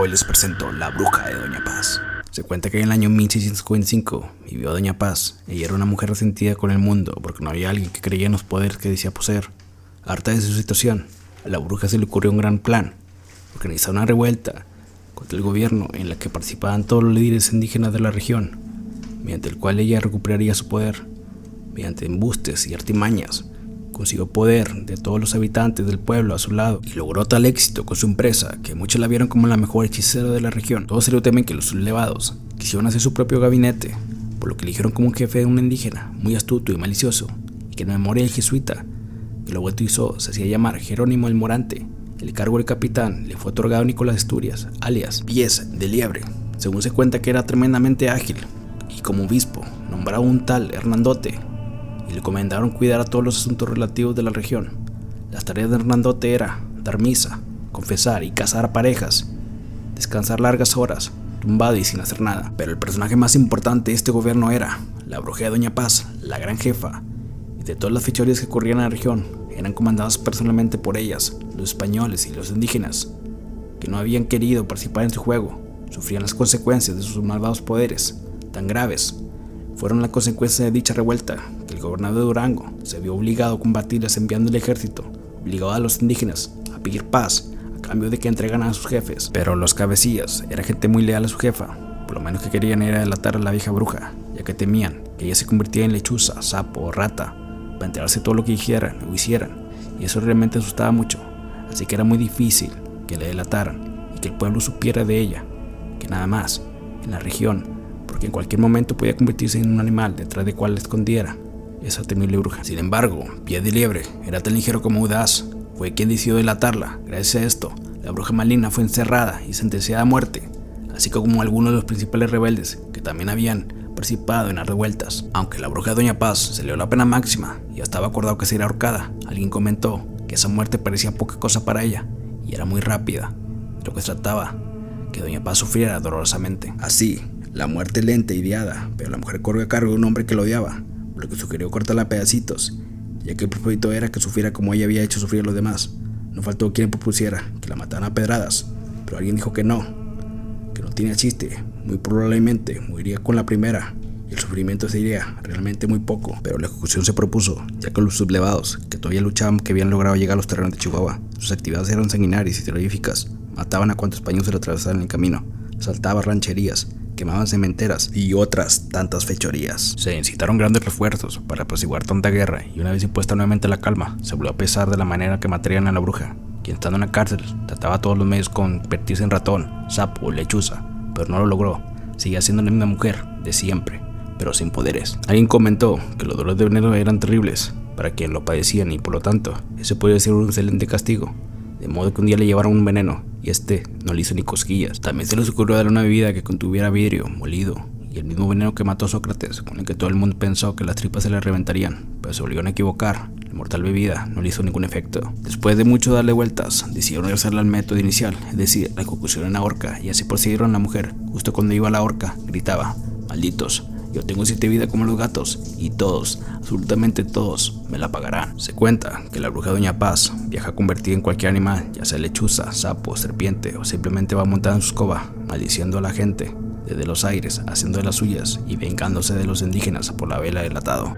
Hoy les presento La Bruja de Doña Paz. Se cuenta que en el año 1645 vivió Doña Paz. Ella era una mujer resentida con el mundo porque no había alguien que creía en los poderes que decía poseer. Harta de su situación, a la bruja se le ocurrió un gran plan: organizar una revuelta contra el gobierno en la que participaban todos los líderes indígenas de la región, mediante el cual ella recuperaría su poder, mediante embustes y artimañas consiguió poder de todos los habitantes del pueblo a su lado y logró tal éxito con su empresa que muchos la vieron como la mejor hechicera de la región. Todos se lo temen que los sublevados quisieron hacer su propio gabinete, por lo que eligieron como un jefe de un indígena muy astuto y malicioso, y que en memoria del jesuita que lo bautizó se hacía llamar Jerónimo el Morante. El cargo de capitán le fue otorgado a Nicolás Asturias, alias Pies de Liebre, según se cuenta que era tremendamente ágil, y como obispo nombraba un tal Hernandote y le comendaron cuidar a todos los asuntos relativos de la región. Las tareas de Hernandote era dar misa, confesar y casar a parejas, descansar largas horas, tumbado y sin hacer nada. Pero el personaje más importante de este gobierno era la bruja de Doña Paz, la gran jefa, y de todas las fechorías que ocurrían en la región, eran comandadas personalmente por ellas, los españoles y los indígenas, que no habían querido participar en su juego, sufrían las consecuencias de sus malvados poderes, tan graves fueron la consecuencia de dicha revuelta que el gobernador de Durango se vio obligado a combatirlas enviando el ejército, obligado a los indígenas a pedir paz a cambio de que entregan a sus jefes. Pero los cabecillas era gente muy leal a su jefa, por lo menos que querían era delatar a la vieja bruja, ya que temían que ella se convirtiera en lechuza, sapo o rata para enterarse todo lo que dijeran o hicieran, y eso realmente asustaba mucho, así que era muy difícil que le delataran y que el pueblo supiera de ella, que nada más, en la región porque en cualquier momento podía convertirse en un animal detrás de cual escondiera esa temible bruja. Sin embargo, Pie de Liebre era tan ligero como audaz, fue quien decidió delatarla. Gracias a esto, la bruja maligna fue encerrada y sentenciada a muerte, así como algunos de los principales rebeldes que también habían participado en las revueltas. Aunque la bruja de Doña Paz se le dio la pena máxima y estaba acordado que sería ahorcada, alguien comentó que esa muerte parecía poca cosa para ella y era muy rápida, lo que trataba que Doña Paz sufriera dolorosamente. Así, la muerte lenta y ideada, pero la mujer corrió a cargo de un hombre que lo odiaba, por lo que sugirió cortarla a pedacitos, ya que el propósito era que sufriera como ella había hecho sufrir a los demás. No faltó quien propusiera que la mataran a pedradas, pero alguien dijo que no, que no tenía chiste, muy probablemente moriría con la primera, y el sufrimiento sería realmente muy poco, pero la ejecución se propuso, ya que los sublevados, que todavía luchaban, que habían logrado llegar a los terrenos de Chihuahua, sus actividades eran sanguinarias y terroríficas, mataban a cuantos españoles se le atravesaban en el camino, saltaban rancherías, quemaban cementeras y otras tantas fechorías. Se incitaron grandes refuerzos para apaciguar tanta guerra y una vez impuesta nuevamente la calma, se volvió a pesar de la manera que matarían a la bruja, quien estando en la cárcel trataba todos los medios con convertirse en ratón, sapo o lechuza, pero no lo logró. Seguía siendo la misma mujer de siempre, pero sin poderes. Alguien comentó que los dolores de veneno eran terribles para quien lo padecían y por lo tanto ese podría ser un excelente castigo de modo que un día le llevaron un veneno este no le hizo ni cosquillas. También se les ocurrió darle una bebida que contuviera vidrio molido y el mismo veneno que mató a Sócrates, con el que todo el mundo pensó que las tripas se le reventarían, pero se volvieron a equivocar. La mortal bebida no le hizo ningún efecto. Después de mucho darle vueltas, decidieron regresarle al método inicial, es decir, la ejecución en la horca, y así procedieron a la mujer. Justo cuando iba a la horca, gritaba, malditos, yo tengo siete vidas como los gatos y todos, absolutamente todos, me la pagarán. Se cuenta que la bruja Doña Paz viaja convertida en cualquier animal, ya sea lechuza, sapo, serpiente o simplemente va montada en su escoba, maldiciendo a la gente desde los aires, haciendo de las suyas y vengándose de los indígenas por la vela del atado.